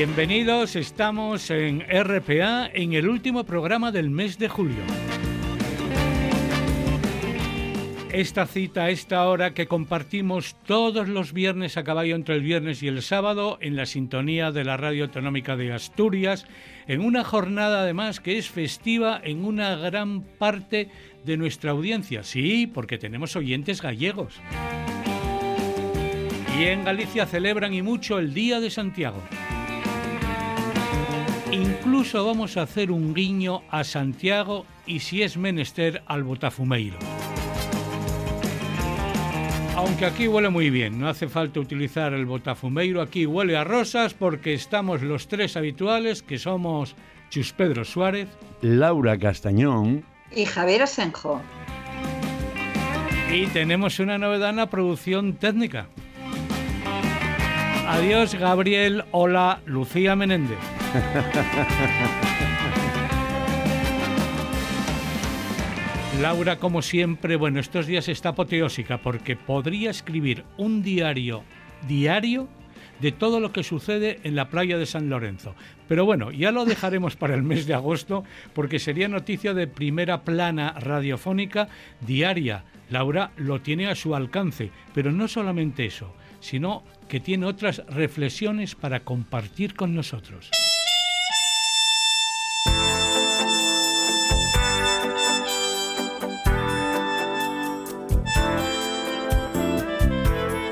Bienvenidos, estamos en RPA en el último programa del mes de julio. Esta cita, esta hora que compartimos todos los viernes a caballo entre el viernes y el sábado en la sintonía de la Radio Autonómica de Asturias, en una jornada además que es festiva en una gran parte de nuestra audiencia. Sí, porque tenemos oyentes gallegos. Y en Galicia celebran y mucho el Día de Santiago. Incluso vamos a hacer un guiño a Santiago y si es menester al Botafumeiro. Aunque aquí huele muy bien, no hace falta utilizar el botafumeiro, aquí huele a rosas porque estamos los tres habituales que somos Chus Pedro Suárez, Laura Castañón y Javier Asenjo. Y tenemos una novedad en la producción técnica. Adiós Gabriel, hola Lucía Menéndez. Laura, como siempre, bueno, estos días está apoteósica porque podría escribir un diario diario de todo lo que sucede en la playa de San Lorenzo. Pero bueno, ya lo dejaremos para el mes de agosto porque sería noticia de primera plana radiofónica diaria. Laura lo tiene a su alcance, pero no solamente eso, sino que tiene otras reflexiones para compartir con nosotros.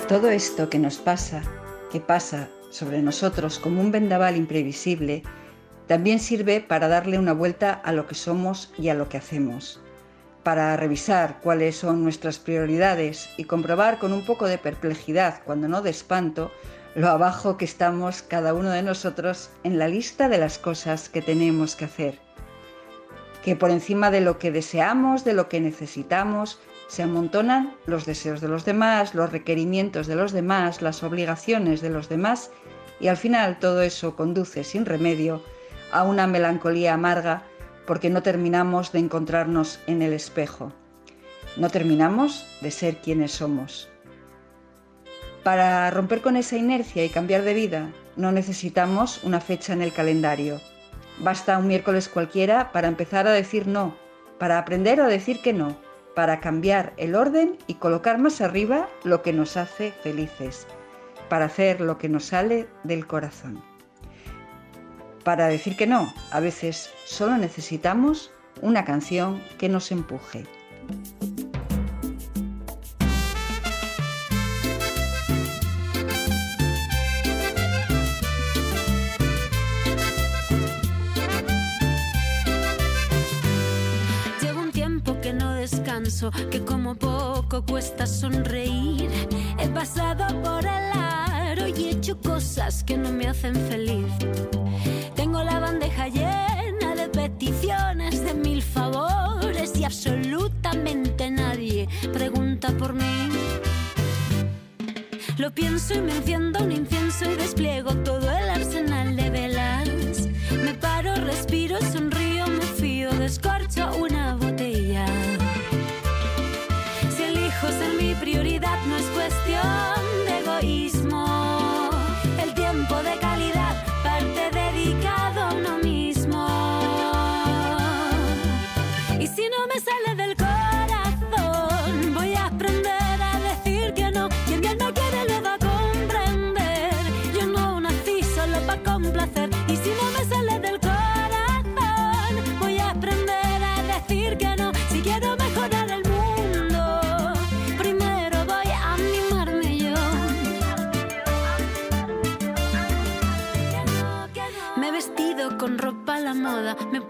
Todo esto que nos pasa, que pasa sobre nosotros como un vendaval imprevisible, también sirve para darle una vuelta a lo que somos y a lo que hacemos, para revisar cuáles son nuestras prioridades y comprobar con un poco de perplejidad, cuando no de espanto, lo abajo que estamos cada uno de nosotros en la lista de las cosas que tenemos que hacer. Que por encima de lo que deseamos, de lo que necesitamos, se amontonan los deseos de los demás, los requerimientos de los demás, las obligaciones de los demás y al final todo eso conduce sin remedio a una melancolía amarga porque no terminamos de encontrarnos en el espejo. No terminamos de ser quienes somos. Para romper con esa inercia y cambiar de vida no necesitamos una fecha en el calendario. Basta un miércoles cualquiera para empezar a decir no, para aprender a decir que no para cambiar el orden y colocar más arriba lo que nos hace felices, para hacer lo que nos sale del corazón. Para decir que no, a veces solo necesitamos una canción que nos empuje. que como poco cuesta sonreír. He pasado por el aro y he hecho cosas que no me hacen feliz. Tengo la bandeja llena de peticiones, de mil favores y absolutamente nadie pregunta por mí. Lo pienso y me enciendo un incienso y despliego todo el arsenal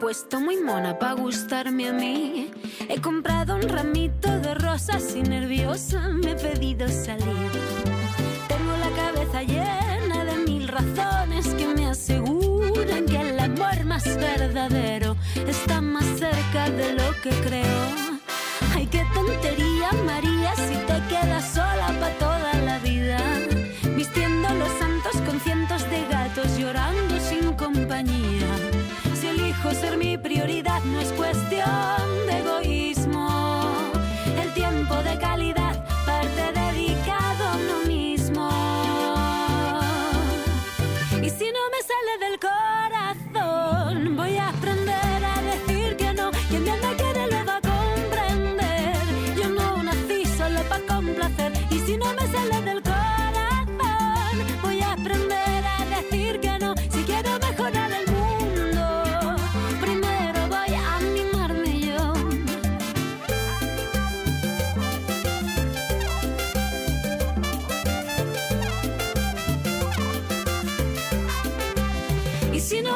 puesto muy mona para gustarme a mí. He comprado un ramito de rosas y nerviosa me he pedido salir. Tengo la cabeza llena de mil razones que me aseguran que el amor más verdadero está más cerca de lo que creo. Ay, qué tontería, María, si te quedas sola para toda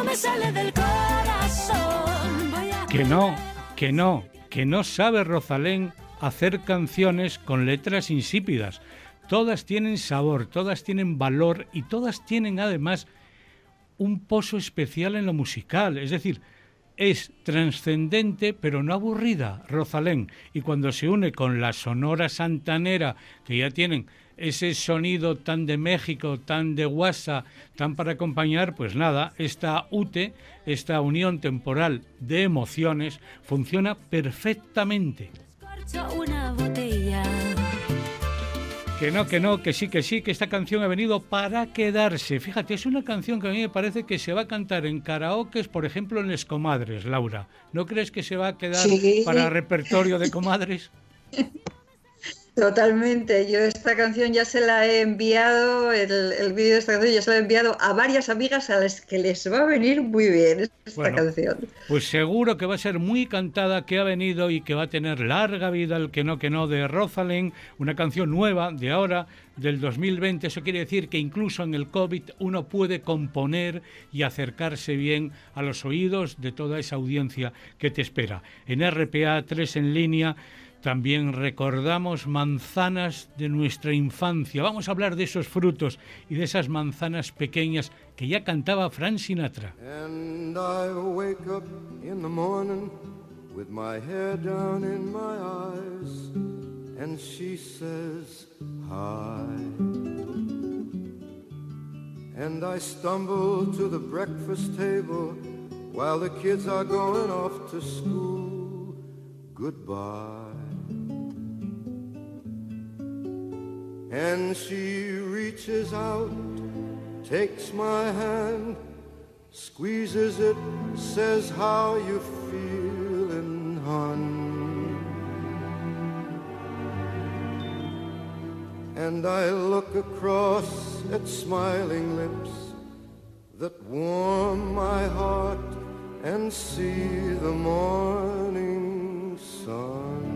Me sale del corazón, Que no, que no, que no sabe Rosalén hacer canciones con letras insípidas. Todas tienen sabor, todas tienen valor y todas tienen además un pozo especial en lo musical. Es decir, es trascendente pero no aburrida, Rosalén. Y cuando se une con la sonora santanera, que ya tienen ese sonido tan de México, tan de guasa, tan para acompañar, pues nada, esta UTE, esta unión temporal de emociones, funciona perfectamente. escorcho una botella. Que no, que no, que sí, que sí, que esta canción ha venido para quedarse. Fíjate, es una canción que a mí me parece que se va a cantar en karaokes, por ejemplo, en Les Comadres, Laura. ¿No crees que se va a quedar Sí. para repertorio de comadres? Totalmente. Yo esta canción ya se la he enviado, el, el vídeo de esta canción ya se la he enviado a varias amigas a las que les va a venir muy bien esta Bueno. canción. Pues seguro que va a ser muy cantada, que ha venido y que va a tener larga vida el que no que no de Rosalén, una canción nueva de ahora, del 2020. Eso quiere decir que incluso en el COVID uno puede componer y acercarse bien a los oídos de toda esa audiencia que te espera. En RPA 3 en línea también recordamos manzanas de nuestra infancia. Vamos a hablar de esos frutos y de esas manzanas pequeñas que ya cantaba Frank Sinatra. And I wake up in the morning with my hair down in my eyes, and she says, Hi. And I stumble to the breakfast table while the kids are going off to school. Goodbye. And she reaches out, takes my hand, squeezes it, says how you feeling, hon. And I look across at smiling lips that warm my heart and see the morning sun.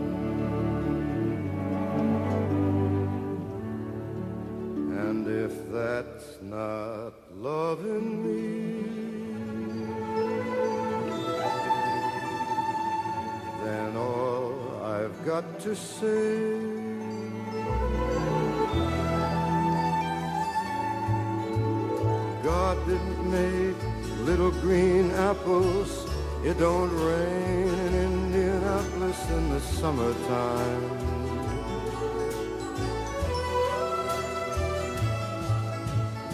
And if that's not loving me, then all I've got to say God didn't make little green apples. It don't rain in Indianapolis in the summertime.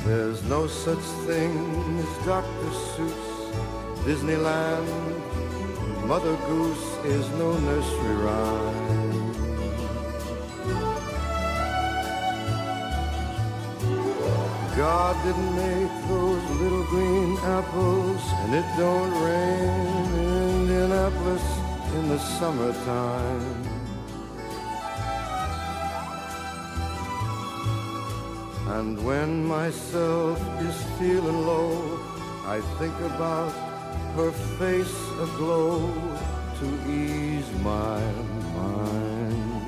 There's no such thing as Dr. Seuss, Disneyland. Mother Goose is no nursery rhyme. God didn't make those little green apples, and it don't rain in Indianapolis in the summertime. And when myself is feeling low, I think about her face aglow to ease my mind.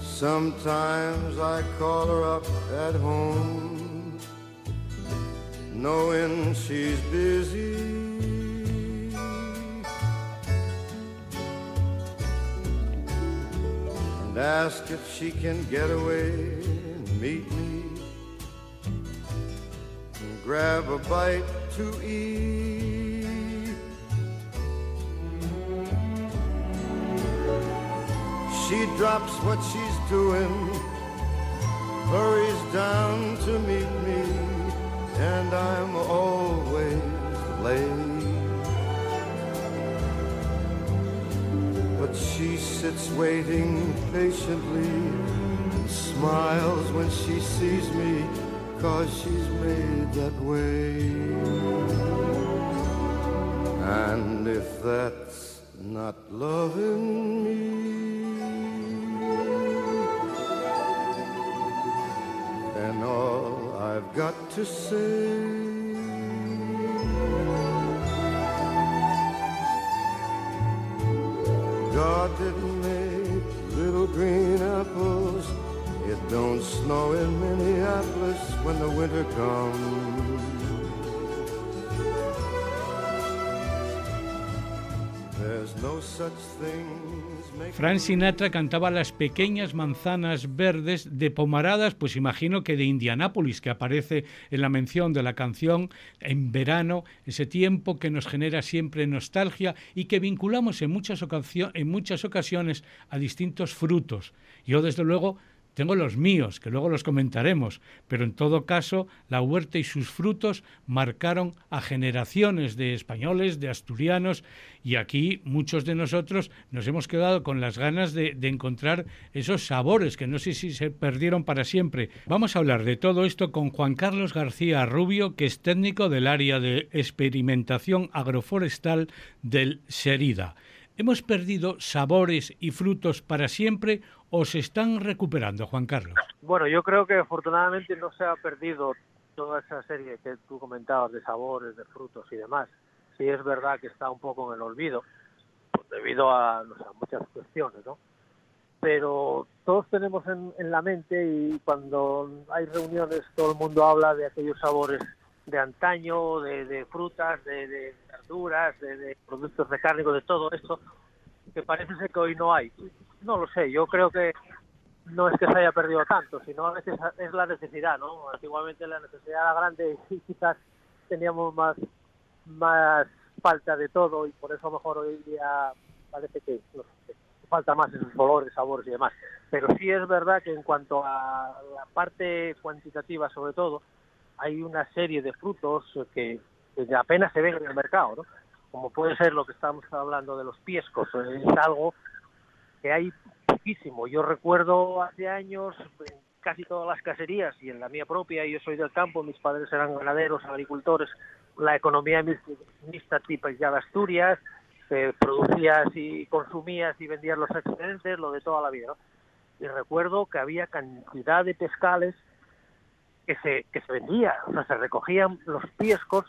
Sometimes I call her up at home, knowing she's busy. Ask if she can get away and meet me and grab a bite to eat. She drops what she's doing, hurries down to meet me, and I'm always late. But she sits waiting patiently and smiles when she sees me because she's made that way. And if that's not loving me, then all I've got to say. God didn't make little green apples. It don't snow in Minneapolis when the winter comes. Frank Sinatra cantaba las pequeñas manzanas verdes de pomaradas, pues imagino que de Indianápolis, que aparece en la mención de la canción en verano, ese tiempo que nos genera siempre nostalgia y que vinculamos en muchas, en muchas ocasiones a distintos frutos. Yo, desde luego, tengo los míos, que luego los comentaremos, pero en todo caso, la huerta y sus frutos marcaron a generaciones de españoles, de asturianos, y aquí muchos de nosotros nos hemos quedado con las ganas de, encontrar esos sabores que no sé si se perdieron para siempre. Vamos a hablar de todo esto con Juan Carlos García Rubio, que es técnico del área de experimentación agroforestal del Serida. ¿Hemos perdido sabores y frutos para siempre o se están recuperando, Juan Carlos? Bueno, yo creo que afortunadamente no se ha perdido toda esa serie que tú comentabas de sabores, de frutos y demás. Sí es verdad que está un poco en el olvido pues, debido a, muchas cuestiones, ¿no? Pero todos tenemos en, la mente y cuando hay reuniones todo el mundo habla de aquellos sabores de antaño, de, frutas, de, verduras, de, de, productos de todo esto, que parece ser que hoy no hay. No lo sé, yo creo que no es que se haya perdido tanto, sino a veces es la necesidad, ¿no? Antiguamente la necesidad era grande y quizás teníamos más, más falta de todo y por eso mejor hoy día parece que no sé, falta más esos colores, sabores y demás. Pero sí es verdad que en cuanto a la parte cuantitativa sobre todo, hay una serie de frutos que, que apenas se ven en el mercado, ¿no? Como puede ser lo que estamos hablando de los piescos, es algo que hay poquísimo. Yo recuerdo hace años en casi todas las caserías y en la mía propia, yo soy del campo, mis padres eran ganaderos, agricultores, la economía mixta de Asturias, producías y consumías y vendías los excedentes, lo de toda la vida, ¿no? Y recuerdo que había cantidad de pescales que se, que se vendía, o sea, se recogían los piescos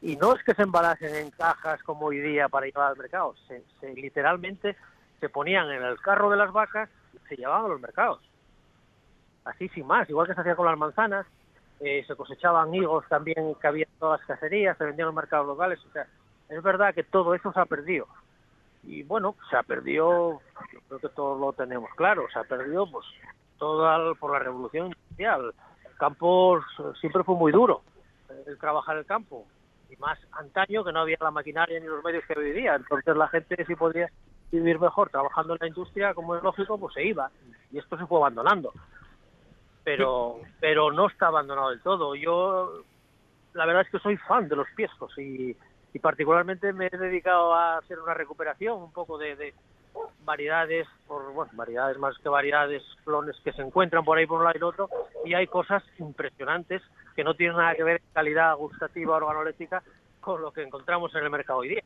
y no es que se embalasen en cajas como hoy día para llevar al mercado, se, se literalmente se ponían en el carro de las vacas y se llevaban a los mercados. Así sin más, igual que se hacía con las manzanas, eh, se cosechaban higos también que había en todas las cacerías, se vendían en los mercados locales, o sea, es verdad que todo eso se ha perdido. Y bueno, se ha perdido, yo creo que todos lo tenemos claro, se ha perdido pues todo por la revolución industrial. El campo siempre fue muy duro, el trabajar el campo, y más antaño que no había la maquinaria ni los medios que hoy día, entonces la gente sí podría vivir mejor trabajando en la industria, como es lógico, pues se iba. Y esto se fue abandonando. Pero, pero no está abandonado del todo. Yo, la verdad es que soy fan de los piescos y, y particularmente me he dedicado a hacer una recuperación un poco de, de variedades, por, bueno, variedades más que variedades, clones que se encuentran por ahí por un lado y otro, y hay cosas impresionantes que no tienen nada que ver en calidad gustativa organoléptica con lo que encontramos en el mercado hoy día.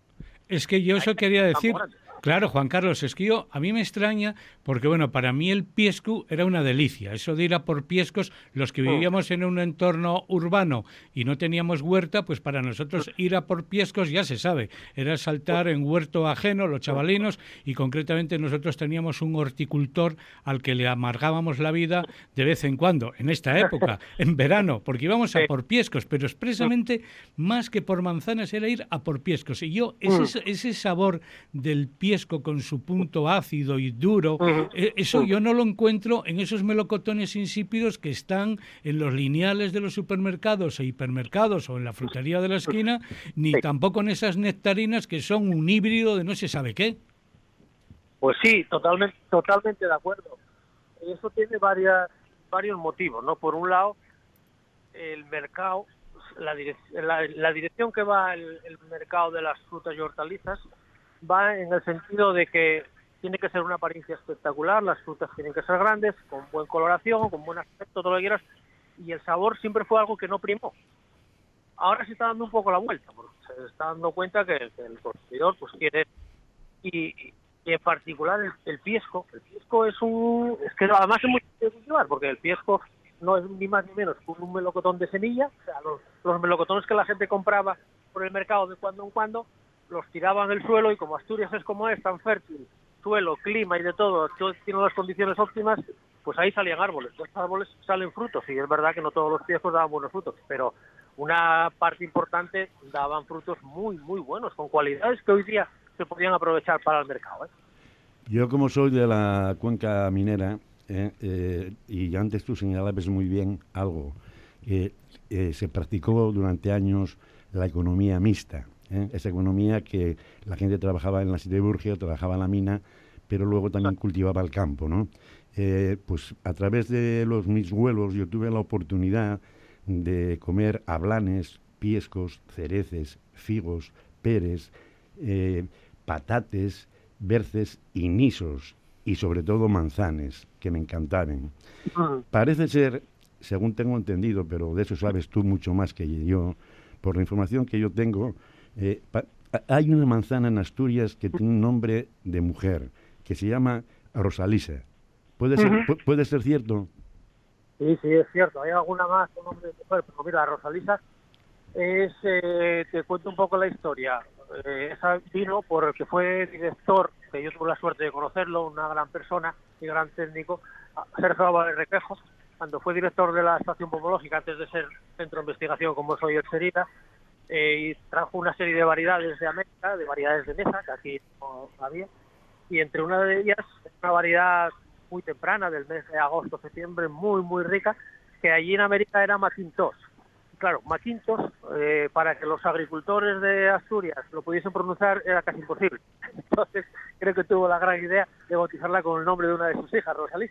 Es que yo eso quería decir. Claro, Juan Carlos, es que yo, a mí me extraña porque, bueno, para mí el piescu era una delicia. Eso de ir a por piescos, los que vivíamos en un entorno urbano y no teníamos huerta, pues para nosotros ir a por piescos ya se sabe. Era saltar en huerto ajeno, los chavalinos, y concretamente nosotros teníamos un horticultor al que le amargábamos la vida de vez en cuando, en esta época, en verano, porque íbamos a por piescos, pero expresamente más que por manzanas era ir a por piescos. Y yo, ese, ese sabor del piesco con su punto ácido y duro, eh, eso yo no lo encuentro en esos melocotones insípidos que están en los lineales de los supermercados e hipermercados o en la frutería de la esquina, ni tampoco en esas nectarinas que son un híbrido de no se sabe qué. Pues sí, totalmente, totalmente de acuerdo. Eso tiene varias, varios motivos, ¿no? Por un lado, el mercado, la, direc la, la dirección que va el, el mercado de las frutas y hortalizas va en el sentido de que tiene que ser una apariencia espectacular, las frutas tienen que ser grandes, con buena coloración, con buen aspecto, todo lo que quieras, y el sabor siempre fue algo que no primó. Ahora se está dando un poco la vuelta, porque se está dando cuenta que, el consumidor pues quiere y, en particular el, piesco, el piesco es un es que además es muy difícil de cultivar porque el piesco no es ni más ni menos que un melocotón de semilla, o sea, los melocotones que la gente compraba por el mercado de cuando en cuando los tiraban el suelo y como Asturias es como es, tan fértil, suelo, clima y de todo, tiene las condiciones óptimas, pues ahí salían árboles. Los árboles salen frutos y es verdad que no todos los piezos daban buenos frutos, pero una parte importante daban frutos muy, muy buenos, con cualidades que hoy día se podían aprovechar para el mercado. ¿eh? Yo como soy de la cuenca minera, eh, eh, y antes tú señalabas muy bien algo, que se practicó durante años la economía mixta, esa economía que la gente trabajaba en la siderurgia, trabajaba en la mina, pero luego también cultivaba el campo, ¿no? Eh, pues a través de los mis huevos yo tuve la oportunidad de comer ablanes, piescos, cereces, figos, peres, eh, patates, berces y nisos, y sobre todo manzanes, que me encantaban. Parece ser, según tengo entendido, pero de eso sabes tú mucho más que yo, por la información que yo tengo, eh, hay una manzana en Asturias que tiene un nombre de mujer, que se llama Rosalisa. ¿Puede ser, ¿Puede ser cierto? Sí, sí, es cierto. Hay alguna más con nombre de mujer, pero mira, Rosalisa es, eh, te cuento un poco la historia. Eh, esa vino porque fue director, que yo tuve la suerte de conocerlo, una gran persona y gran técnico, Sergio Álvarez Requejo, cuando fue director de la estación pomológica antes de ser centro de investigación como soy el Serita, eh, y trajo una serie de variedades de América, de variedades de mesa, que aquí no había, y entre una de ellas, una variedad muy temprana, del mes de agosto, septiembre, muy, muy rica, que allí en América era Macintosh. Claro, Macintosh, eh, para que los agricultores de Asturias lo pudiesen pronunciar, era casi imposible. Entonces, creo que tuvo la gran idea de bautizarla con el nombre de una de sus hijas, Rosalía.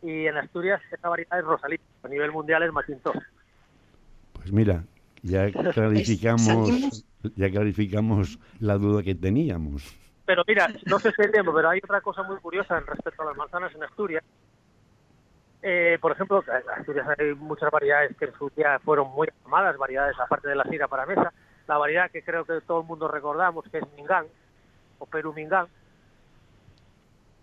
Y en Asturias esa variedad es Rosalía, a nivel mundial es Macintosh. Pues mira, ya clarificamos, ya clarificamos la duda que teníamos. Pero mira, no sé si es tiempo, pero hay otra cosa muy curiosa respecto a las manzanas en Asturias. Eh, por ejemplo, en Asturias hay muchas variedades que en su día fueron muy amadas, variedades aparte de la sira para mesa. La variedad que creo que todo el mundo recordamos, que es Mingán, o Perú Mingán.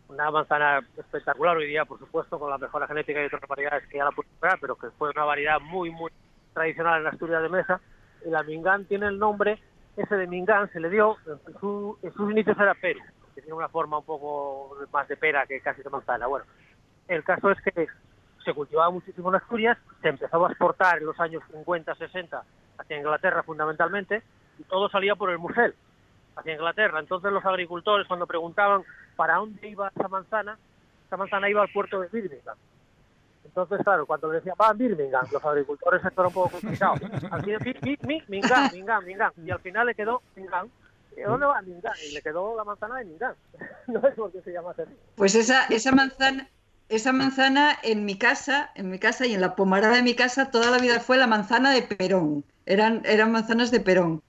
Una manzana espectacular hoy día, por supuesto, con la mejora genética y otras variedades que ya la puedo comprar, pero que fue una variedad muy, muy tradicional en Asturias de mesa. La Mingán tiene el nombre ese de Mingán se le dio, en, su, en sus inicios era Perú, que tiene una forma un poco más de pera que casi de manzana. Bueno, el caso es que se cultivaba muchísimo en Asturias, se empezó a exportar en los años 50, 60 hacia Inglaterra fundamentalmente, y todo salía por el Musel, hacia Inglaterra. Entonces los agricultores cuando preguntaban para dónde iba esa manzana, esa manzana iba al puerto de Birmingham. Entonces, claro, cuando le decía, va a Birmingham, los agricultores esto era un poco complicado. Al Mingan, Mingan, Mingan. Y al final le quedó. ¿Y dónde va Mingan? Y le quedó la manzana de Mingan. no es porque se llama así. Pues esa, esa manzana... Esa manzana en mi casa, en mi casa y en la pomarada de mi casa toda la vida fue la manzana de Perón. Eran, eran manzanas de Perón.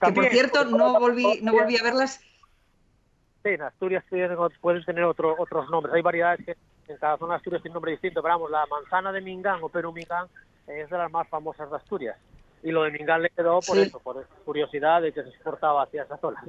que por cierto no volví, no volví a verlas. Sí, en Asturias pueden tener otro, otros nombres. Hay variedades que en cada zona de Asturias tiene un nombre distinto, pero vamos, la manzana de Mingán o Perú Mingán es de las más famosas de Asturias. Y lo de Mingán le quedó por eso, por curiosidad de que se exportaba hacia esa zona.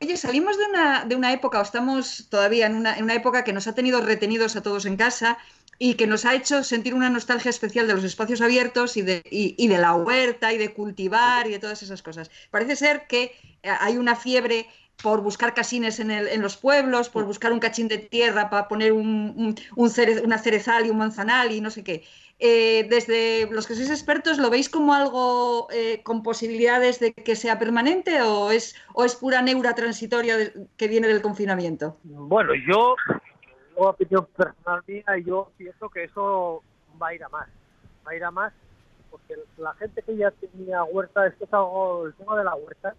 Oye, salimos de una, de una época, o estamos todavía en una, en una época que nos ha tenido retenidos a todos en casa y que nos ha hecho sentir una nostalgia especial de los espacios abiertos y de, y, y de la huerta y de cultivar y de todas esas cosas. Parece ser que hay una fiebre por buscar casines en, el, en, los pueblos, por buscar un cachín de tierra para poner un, un, un cere, una cerezal y un manzanal y no sé qué. Eh, desde los que sois expertos, ¿lo veis como algo eh, con posibilidades de que sea permanente o es, o es pura neura transitoria de, que viene del confinamiento? Bueno, yo, yo opinión personal mía, yo pienso que eso va a ir a más. Va a ir a más porque la gente que ya tenía huerta, esto es algo, el tema de la huerta,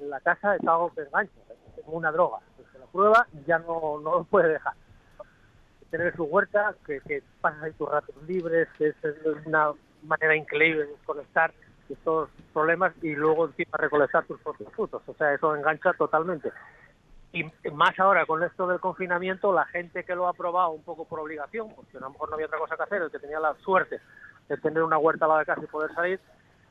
en la casa es algo que engancha, es como una droga. Se la prueba ya no, no lo puede dejar. Tener su huerta, que, que pasas ahí tus ratos libres, que es una manera increíble de desconectar de todos los problemas y luego encima recolectar tus propios frutos. O sea, eso engancha totalmente. y más ahora con esto del confinamiento, la gente que lo ha probado un poco por obligación, porque a lo mejor no había otra cosa que hacer, el que tenía la suerte de tener una huerta al lado de casa y poder salir,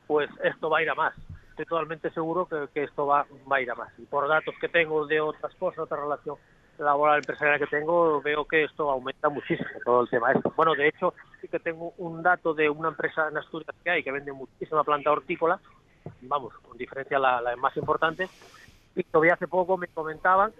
pues esto va a ir a más. Estoy totalmente seguro que, que esto va, va a ir a más. Y por datos que tengo de otras cosas, otra relación laboral empresarial que tengo, veo que esto aumenta muchísimo todo el tema este. Bueno, de hecho, sí que tengo un dato de una empresa en Asturias que hay que vende muchísima planta hortícola, vamos, con diferencia la, la más importante, y todavía hace poco me comentaban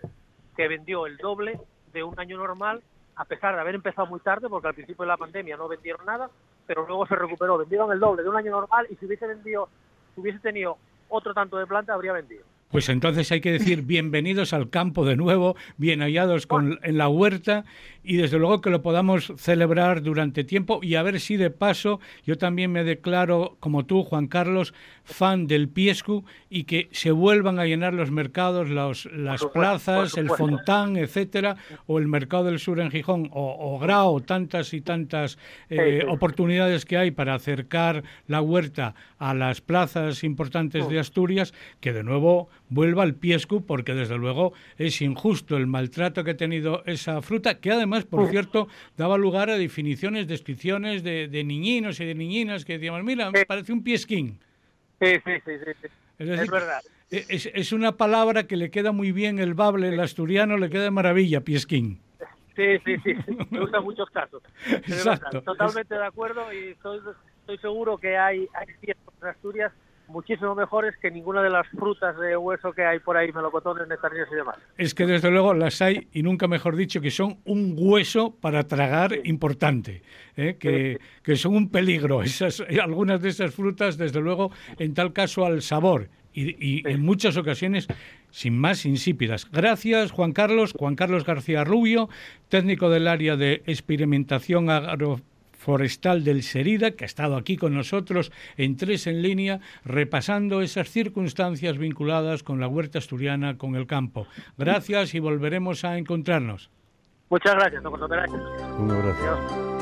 que vendió el doble de un año normal, a pesar de haber empezado muy tarde, porque al principio de la pandemia no vendieron nada, pero luego se recuperó, vendieron el doble de un año normal y si hubiese vendido, si hubiese tenido otro tanto de planta, habría vendido. Pues entonces hay que decir bienvenidos al campo de nuevo, bien hallados con, en la huerta y desde luego que lo podamos celebrar durante tiempo y a ver si de paso yo también me declaro, como tú, Juan Carlos, fan del Piescu y que se vuelvan a llenar los mercados, los, las plazas, el Fontán, etcétera, o el Mercado del Sur en Gijón, o, o Grau, tantas y tantas eh, oportunidades que hay para acercar la huerta a las plazas importantes de Asturias, que de nuevo vuelva al Piescu, porque desde luego es injusto el maltrato que ha tenido esa fruta, que además, por cierto, daba lugar a definiciones, descripciones de, de niñinos y de niñinas que decíamos, mira, me parece un piesquín. Sí, sí, sí, sí. Es, verdad. es, es una palabra que le queda muy bien el bable, el asturiano, le queda de maravilla, piesquín. Sí, sí, sí, usa en muchos casos. Exacto. Totalmente de acuerdo y estoy, estoy seguro que hay, hay ciertos en Asturias muchísimo mejores que ninguna de las frutas de hueso que hay por ahí, melocotones, nectarinas y demás. Es que desde luego las hay, y nunca mejor dicho, que son un hueso para tragar importante, ¿eh? que, que son un peligro. Esas, algunas de esas frutas, desde luego, en tal caso al sabor. Y, y en muchas ocasiones sin más insípidas. Gracias, Juan Carlos. Juan Carlos García Rubio, técnico del área de experimentación agroforestal del Serida, que ha estado aquí con nosotros en tres en línea, repasando esas circunstancias vinculadas con la huerta asturiana, con el campo. Gracias y volveremos a encontrarnos. Muchas gracias. Un abrazo. Adiós.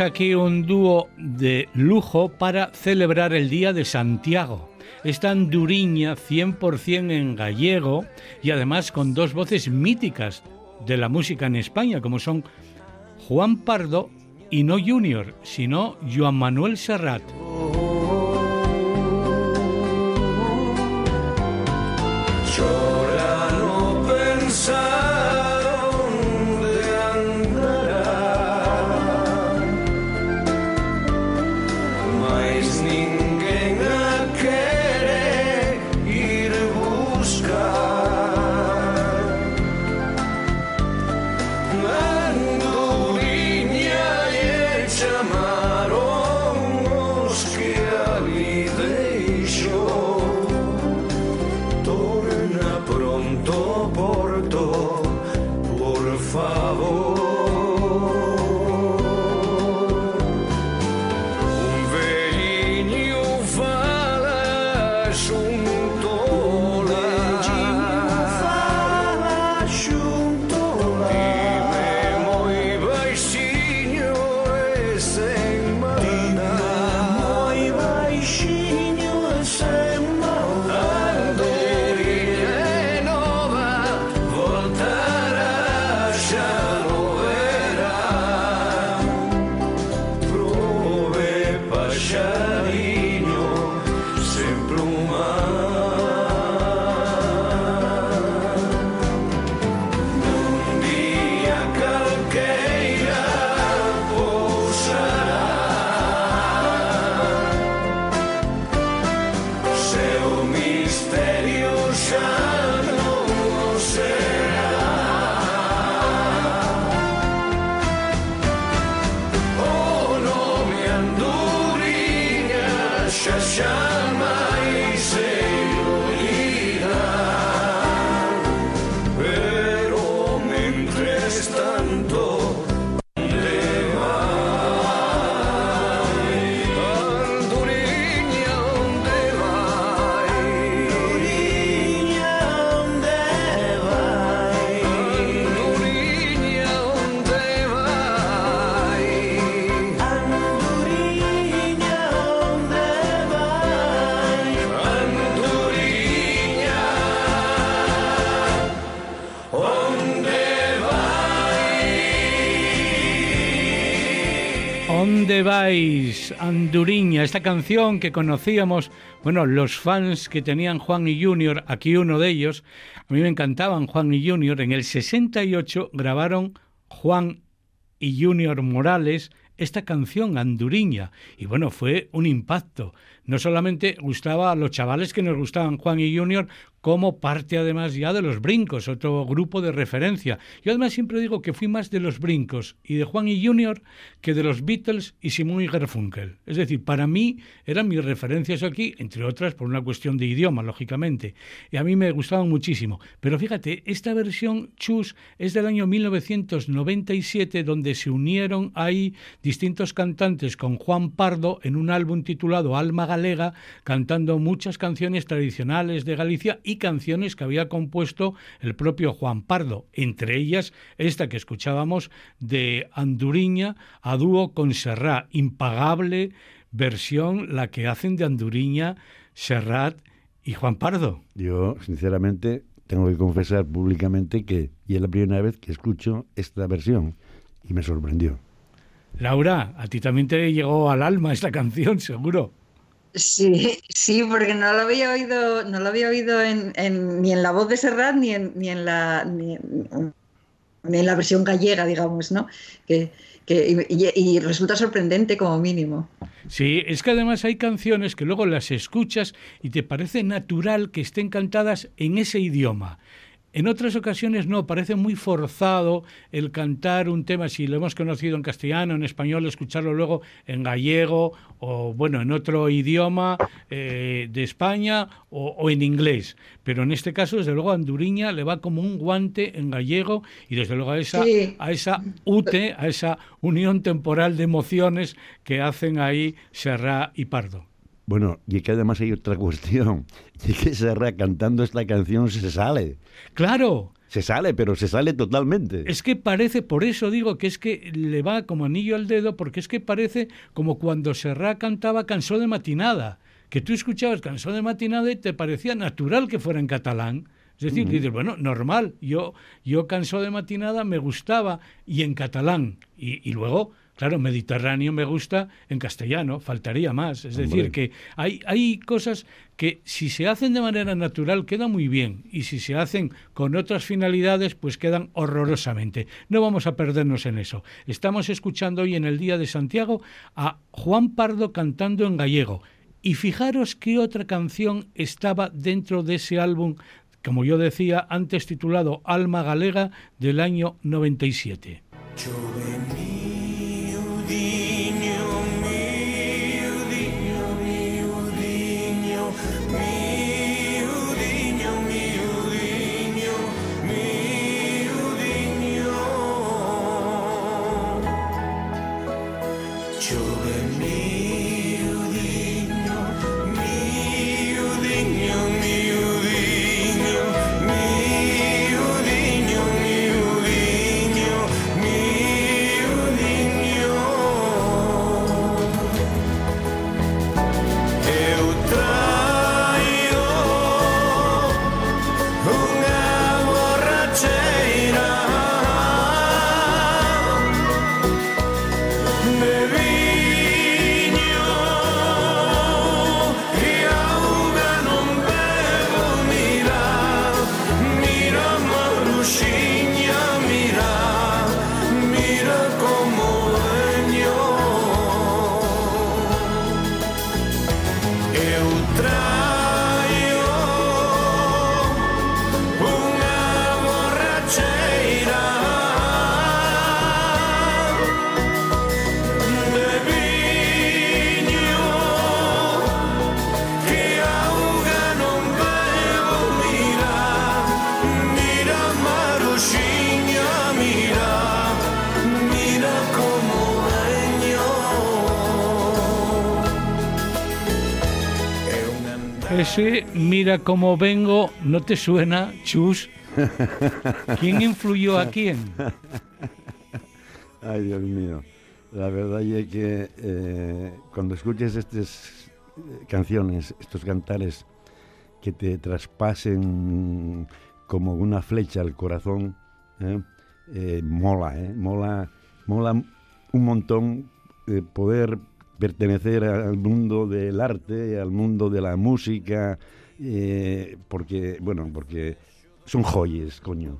Aquí un dúo de lujo para celebrar el Día de Santiago. Esta anduriña 100% en gallego y además con dos voces míticas de la música en España, como son Juan Pardo y no Junior, sino Joan Manuel Serrat. Esta canción que conocíamos, bueno, los fans que tenían Juan y Junior, aquí uno de ellos, a mí me encantaban Juan y Junior, en el 68 grabaron Juan y Junior Morales esta canción, Anduriña, y bueno, fue un impacto. No solamente gustaba a los chavales que nos gustaban Juan y Junior, como parte además ya de los brincos, otro grupo de referencia. Yo además siempre digo que fui más de los brincos y de Juan y Junior que de los Beatles y Simón y Garfunkel. Es decir, para mí eran mis referencias aquí, entre otras por una cuestión de idioma, lógicamente. Y a mí me gustaban muchísimo. Pero fíjate, esta versión Chus es del año 1997, donde se unieron ahí distintos cantantes con Juan Pardo en un álbum titulado Alma Galega, cantando muchas canciones tradicionales de Galicia y canciones que había compuesto el propio Juan Pardo, entre ellas esta que escuchábamos de Anduriña a dúo con Serrat, impagable versión la que hacen de Anduriña, Serrat y Juan Pardo. Yo, sinceramente, tengo que confesar públicamente que y es la primera vez que escucho esta versión y me sorprendió. Laura, a ti también te llegó al alma esta canción, seguro. Sí, sí, porque no lo había oído, no lo había oído en, ni en la voz de Serrat ni en, ni en la ni en, la versión gallega, digamos, ¿no? Que, y, resulta sorprendente como mínimo. Sí, es que además hay canciones que luego las escuchas y te parece natural que estén cantadas en ese idioma. En otras ocasiones no, parece muy forzado el cantar un tema, si lo hemos conocido en castellano, en español, escucharlo luego en gallego o, bueno, en otro idioma eh, de España o, en inglés. Pero en este caso, desde luego, Anduriña le va como un guante en gallego y desde luego a esa, a esa UTE, a esa unión temporal de emociones que hacen ahí Serra y Pardo. Bueno, y que además hay otra cuestión, y que Serra cantando esta canción se sale. Claro. Se sale, pero se sale totalmente. Es que parece, por eso digo que es que le va como anillo al dedo, porque es que parece como cuando Serra cantaba Cansó de matinada, que tú escuchabas Cansó de matinada y te parecía natural que fuera en catalán. Es decir, dices, bueno, normal, yo, yo Cansó de matinada me gustaba y en catalán. Y, y luego Claro, Mediterráneo me gusta en castellano, faltaría más. Es decir, que hay, hay cosas que si se hacen de manera natural quedan muy bien y si se hacen con otras finalidades pues quedan horrorosamente. No vamos a perdernos en eso. Estamos escuchando hoy en el Día de Santiago a Juan Pardo cantando en gallego. Y fijaros qué otra canción estaba dentro de ese álbum, como yo decía antes titulado Alma Galega del año 97. Ese Mira cómo vengo, ¿no te suena, Chus? ¿Quién influyó a quién? Ay, Dios mío. La verdad es que eh, cuando escuches estas eh, canciones, estos cantares que te traspasen como una flecha al corazón, ¿eh? mola, mola, mola un montón poder pertenecer al mundo del arte, al mundo de la música, eh, porque, bueno, porque son joyas, coño.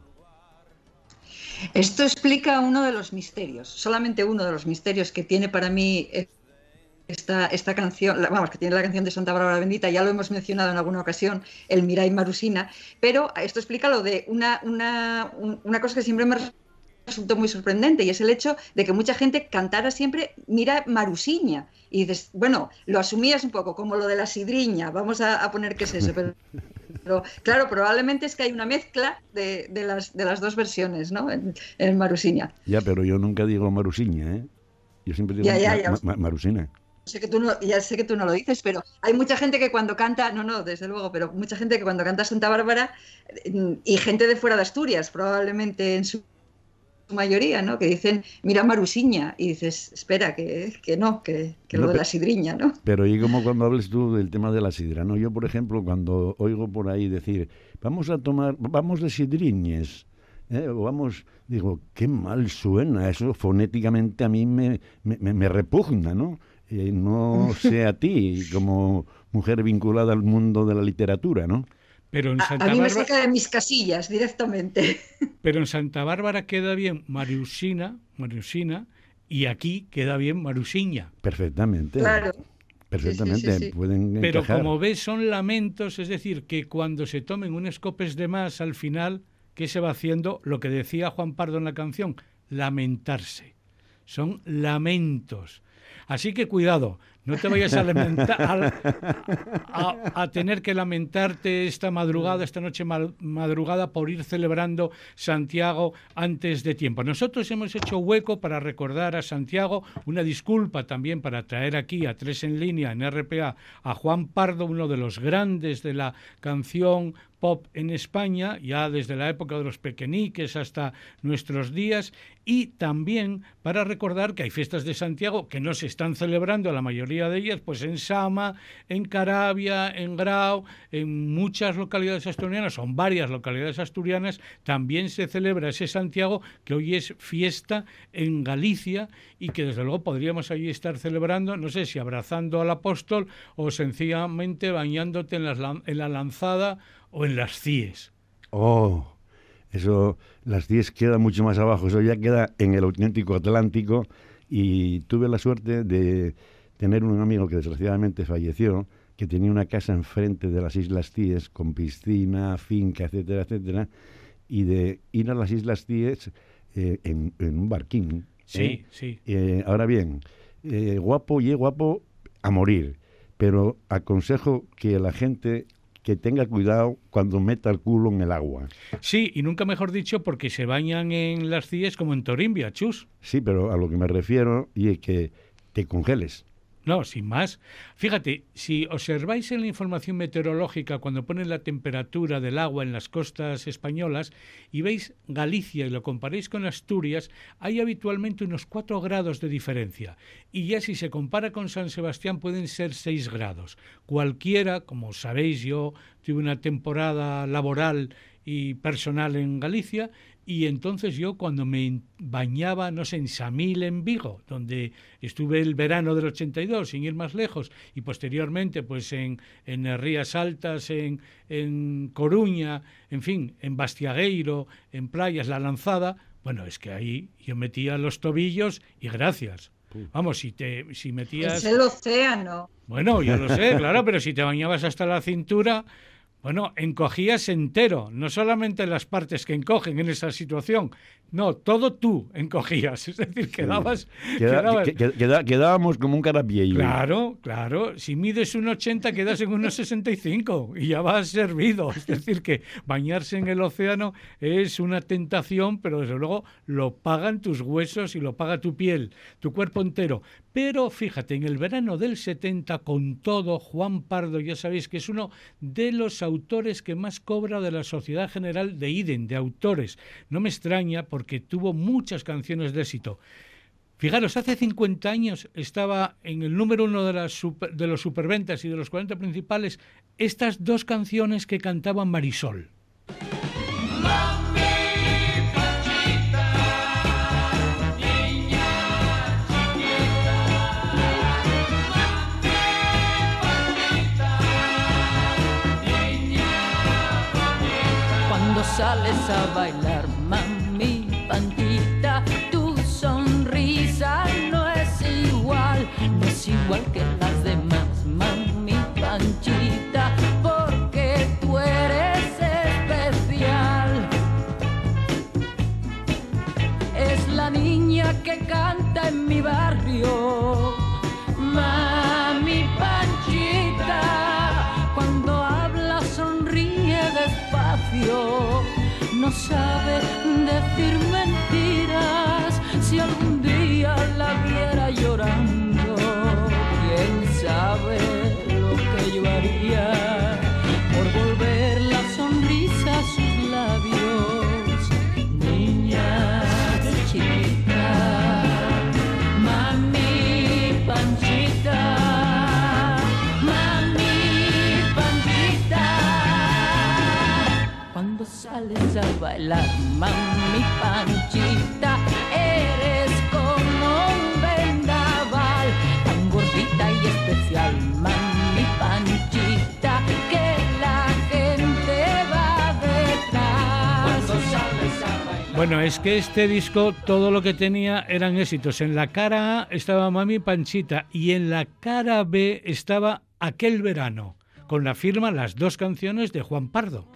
Esto explica uno de los misterios, solamente uno de los misterios que tiene para mí esta, esta canción, vamos, que tiene la canción de Santa Bárbara Bendita, ya lo hemos mencionado en alguna ocasión, el Mirai Marusina, pero esto explica lo de una, una, una cosa que siempre me resultó muy sorprendente y es el hecho de que mucha gente cantara siempre Mira Marusiña. Y dices, bueno, lo asumías un poco como lo de la sidriña, vamos a, poner qué es eso, pero, claro, probablemente es que hay una mezcla de, las, de las dos versiones, ¿no? En, en, Marusiña. Ya, pero yo nunca digo Marusiña, ¿eh? Yo siempre digo Marusina. Sé que tú no, ya sé que tú no lo dices, pero hay mucha gente que cuando canta, no, no, desde luego, pero mucha gente que cuando canta Santa Bárbara y gente de fuera de Asturias, probablemente en su mayoría, ¿no? Que dicen, mira Marusiña, y dices, espera, que, que no, que, que lo de la sidriña, ¿no? Pero y como cuando hables tú del tema de la sidra, ¿no? Yo, por ejemplo, cuando oigo por ahí decir, vamos a tomar, vamos de sidriñes, ¿eh? o vamos, digo, qué mal suena, eso fonéticamente a mí me, me, me repugna, ¿no? Eh, no sé a ti, como mujer vinculada al mundo de la literatura, ¿no? Pero en Santa a, mí me saca de mis casillas directamente. Pero en Santa Bárbara queda bien Mariusina, Mariusina, y aquí queda bien Marusiña. Perfectamente. Claro. Perfectamente, pueden Pero como ves, son lamentos, es decir, que cuando se tomen unos copes de más al final, ¿qué se va haciendo? Lo que decía Juan Pardo en la canción, lamentarse. Son lamentos. Así que cuidado, no te vayas a, lamentar, a, tener que lamentarte esta madrugada, esta noche madrugada, por ir celebrando Santiago antes de tiempo. Nosotros hemos hecho hueco para recordar a Santiago, una disculpa también para traer aquí a tres en línea en RPA a Juan Pardo, uno de los grandes de la canción pop en España, ya desde la época de los pequeñiques hasta nuestros días, y también para recordar que hay fiestas de Santiago que no se están celebrando, la mayoría de ellas, pues en Sama, en Carabia, en Grau, en muchas localidades asturianas, son varias localidades asturianas, también se celebra ese Santiago que hoy es fiesta en Galicia y que desde luego podríamos allí estar celebrando, no sé si abrazando al apóstol o sencillamente bañándote en, en la lanzada o en las CIES. Oh, eso, las CIES queda mucho más abajo, eso ya queda en el auténtico Atlántico y tuve la suerte de tener un amigo que desgraciadamente falleció, que tenía una casa enfrente de las Islas Cíes con piscina, finca, etcétera, etcétera, y de ir a las Islas Cíes eh, en, un barquín. Sí, ¿eh? sí. Eh, ahora bien, guapo y guapo a morir, pero aconsejo que la gente que tenga cuidado cuando meta el culo en el agua. Sí, y nunca mejor dicho porque se bañan en las CIES como en Torimbia, chus. Sí, pero a lo que me refiero y es que te congeles. No, sin más. Fíjate, si observáis en la información meteorológica cuando ponen la temperatura del agua en las costas españolas y veis Galicia y lo comparéis con Asturias, hay habitualmente unos 4 grados de diferencia. Y ya si se compara con San Sebastián pueden ser 6 grados. Cualquiera, como sabéis, yo tuve una temporada laboral y personal en Galicia y entonces yo cuando me bañaba, no sé, en Samil, en Vigo, donde estuve el verano del 82, sin ir más lejos, y posteriormente pues en, en Rías Altas, en, en Coruña, en fin, en Bastiagueiro, en Playas, La Lanzada, bueno, es que ahí yo metía los tobillos y gracias. Vamos, si te si metías... Es el océano. Bueno, yo lo sé, claro, pero si te bañabas hasta la cintura, bueno, encogías entero, no solamente las partes que encogen en esa situación, no, todo tú encogías, es decir, quedabas... quedábamos como un carapiello. Claro, claro, si mides un 80 quedas en unos 65 y ya vas servido, es decir, que bañarse en el océano es una tentación, pero desde luego lo pagan tus huesos y lo paga tu piel, tu cuerpo entero. Pero fíjate, en el verano del 70, con todo, Juan Pardo, ya sabéis que es uno de los autores que más cobra de la Sociedad General de Iden, de autores. No me extraña porque tuvo muchas canciones de éxito. Fijaros, hace 50 años estaba en el número uno de, de los superventas y de los 40 principales estas dos canciones que cantaban Marisol. Sales a bailar, mami Panchita, tu sonrisa no es igual, no es igual que sabe A bailar, mami Panchita, eres como un vendaval, tan gordita y especial, mami Panchita, que la gente va detrás. Sales a bailar. Bueno, es que este disco todo lo que tenía eran éxitos. En la cara A estaba Mami Panchita y en la cara B estaba Aquel verano, con la firma las dos canciones de Juan Pardo.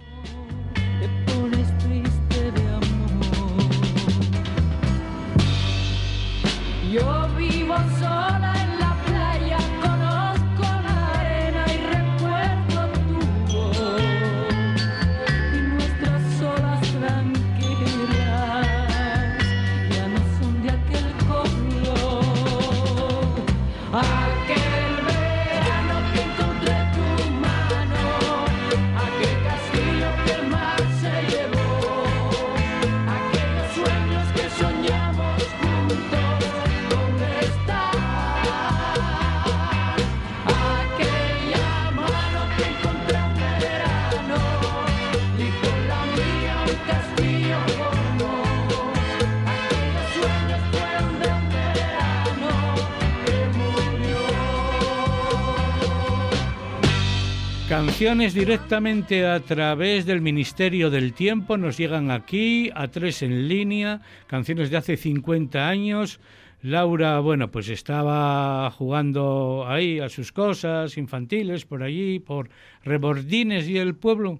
Canciones directamente a través del Ministerio del Tiempo nos llegan aquí, a tres en línea, canciones de hace 50 años. Laura, bueno, pues estaba jugando ahí a sus cosas infantiles por allí, por Rebordines y el pueblo.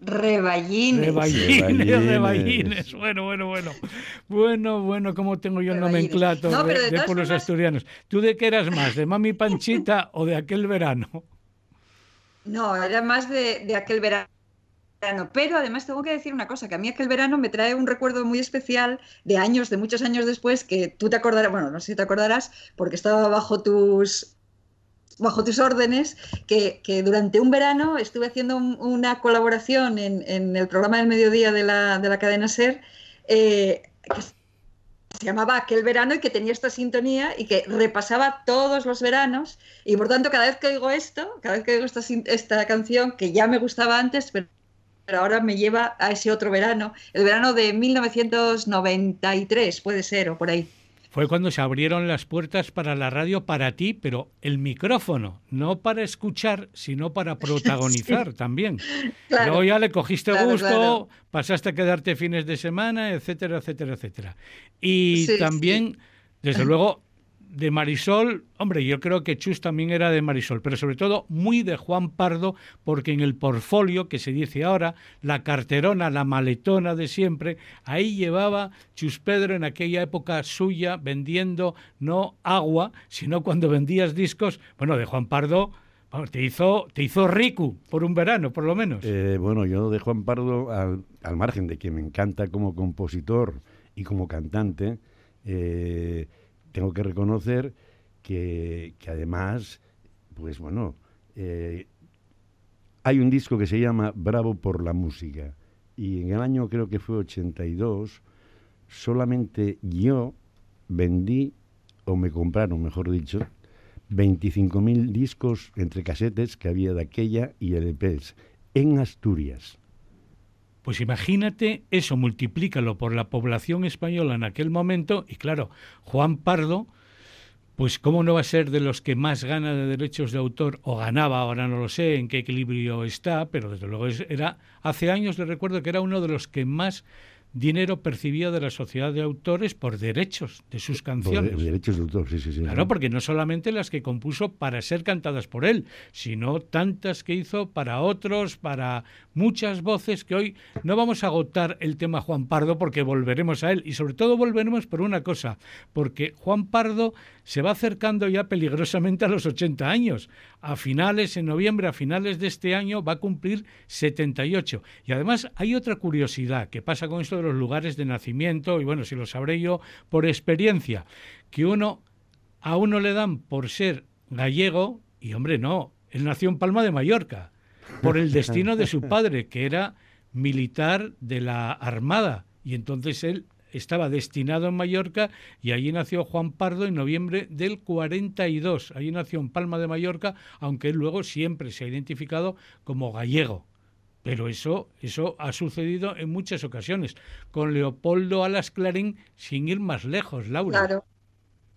Reballines. Reballines, Reballines. reballines. Bueno, bueno, bueno. Bueno, bueno, ¿cómo tengo yo el nomenclato No, de, de pueblos formas- asturianos? ¿Tú de qué eras más? ¿De Mami Panchita o de aquel verano? No, era más de, aquel verano. Pero además tengo que decir una cosa, que a mí aquel verano me trae un recuerdo muy especial de años, de muchos años después, que tú te acordarás, bueno, no sé si te acordarás, porque estaba bajo tus bajo tus órdenes, que, que durante un verano estuve haciendo un- una colaboración en, en el programa del mediodía de la, de la cadena SER, eh, se llamaba Aquel verano y que tenía esta sintonía y que repasaba todos los veranos y por tanto cada vez que oigo esto, cada vez que oigo esta, esta canción que ya me gustaba antes, pero, pero ahora me lleva a ese otro verano, el verano de 1993 puede ser o por ahí. Fue cuando se abrieron las puertas para la radio para ti, pero el micrófono, no para escuchar, sino para protagonizar también. Claro. Luego ya le cogiste Claro, gusto, claro. pasaste a quedarte fines de semana, etcétera, etcétera, etcétera. Y Sí, también, desde luego, de Marisol, hombre, yo creo que Chus también era de Marisol, pero sobre todo muy de Juan Pardo, porque en el portfolio que se dice ahora, la carterona, la maletona de siempre, ahí llevaba Chus Pedro en aquella época suya vendiendo no agua, sino cuando vendías discos, bueno, de Juan Pardo, te hizo, te hizo rico por un verano, por lo menos. Eh, bueno, yo de Juan Pardo, al, al margen de que me encanta como compositor y como cantante, eh, tengo que reconocer que, que además, pues bueno, eh, hay un disco que se llama Bravo por la música y en el año creo que fue 82, solamente yo vendí, o me compraron, mejor dicho, 25.000 discos entre casetes que había de aquella y LPs en Asturias. Pues imagínate eso, multiplícalo por la población española en aquel momento y claro, Juan Pardo, pues cómo no va a ser de los que más gana de derechos de autor o ganaba, ahora no lo sé en qué equilibrio está, pero desde luego era hace años le recuerdo que era uno de los que más dinero percibía de la sociedad de autores por derechos de sus Por canciones. de- derechos de autor, sí, sí, sí. Claro, porque no solamente las que compuso para ser cantadas por él, sino tantas que hizo para otros, para muchas voces que hoy no vamos a agotar el tema Juan Pardo porque volveremos a él y sobre todo volveremos por una cosa, porque Juan Pardo se va acercando ya peligrosamente a los 80 años. A finales, en noviembre, a finales de este año, va a cumplir 78. Y además hay otra curiosidad que pasa con esto de los lugares de nacimiento, y bueno, si lo sabré yo por experiencia, que uno a uno le dan por ser gallego y hombre, no, él nació en Palma de Mallorca, por el destino de su padre, que era militar de la Armada, y entonces él estaba destinado en Mallorca y allí nació Juan Pardo en noviembre del 42. Allí nació en Palma de Mallorca, aunque él luego siempre se ha identificado como gallego. Pero eso, eso ha sucedido en muchas ocasiones. Con Leopoldo Alas Clarín, sin ir más lejos, Laura. Claro,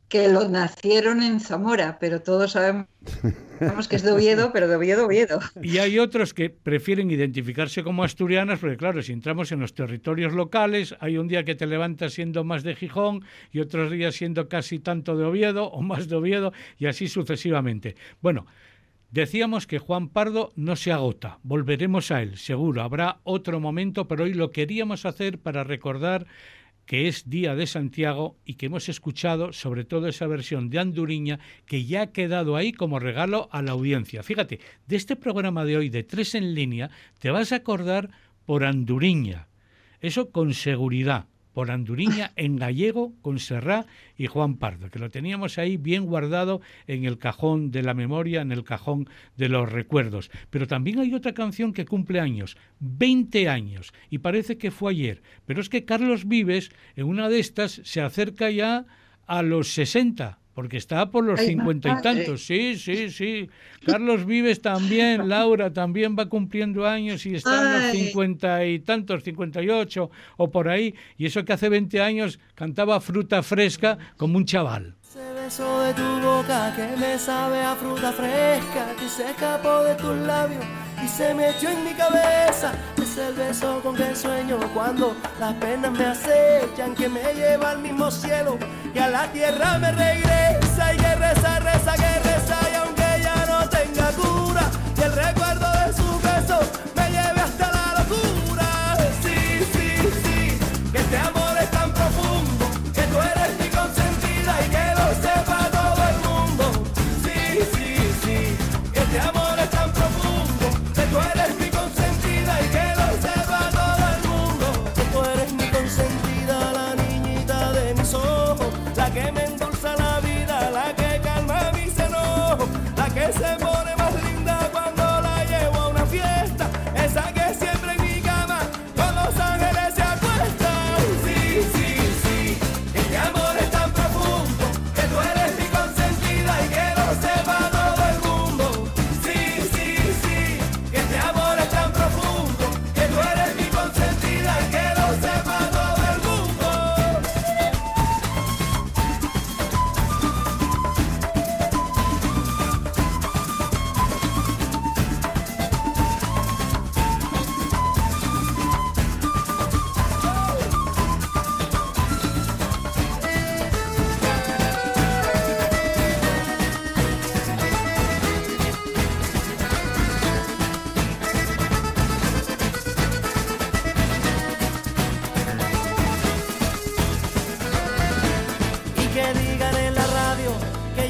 que lo nacieron en Zamora, pero todos sabemos que es de Oviedo, pero de Oviedo, Oviedo. Y hay otros que prefieren identificarse como asturianas, porque claro, si entramos en los territorios locales, hay un día que te levantas siendo más de Gijón y otros días siendo casi tanto de Oviedo o más de Oviedo y así sucesivamente. Bueno, decíamos que Juan Pardo no se agota, volveremos a él, seguro, habrá otro momento, pero hoy lo queríamos hacer para recordar que es Día de Santiago y que hemos escuchado sobre todo esa versión de Anduriña que ya ha quedado ahí como regalo a la audiencia. Fíjate, de este programa de hoy de Tres en línea te vas a acordar por Anduriña. Eso con seguridad, por Anduriña en gallego con Serrá y Juan Pardo, que lo teníamos ahí bien guardado en el cajón de la memoria, en el cajón de los recuerdos. Pero también hay otra canción que cumple años, 20 años, y parece que fue ayer. Pero es que Carlos Vives, en una de estas, se acerca ya a los 60, porque está por los cincuenta y tantos. Sí, sí, sí. Carlos Vives también, Laura también va cumpliendo años y está en los cincuenta y tantos, 58 o por ahí. Y eso que hace 20 años cantaba fruta fresca como un chaval. Ese beso de tu boca que me sabe a fruta fresca que se escapó de tus labios y se metió en mi cabeza. Es el beso con que sueño cuando las penas me acechan, que me lleva al mismo cielo y a la tierra me regresa. Y que reza,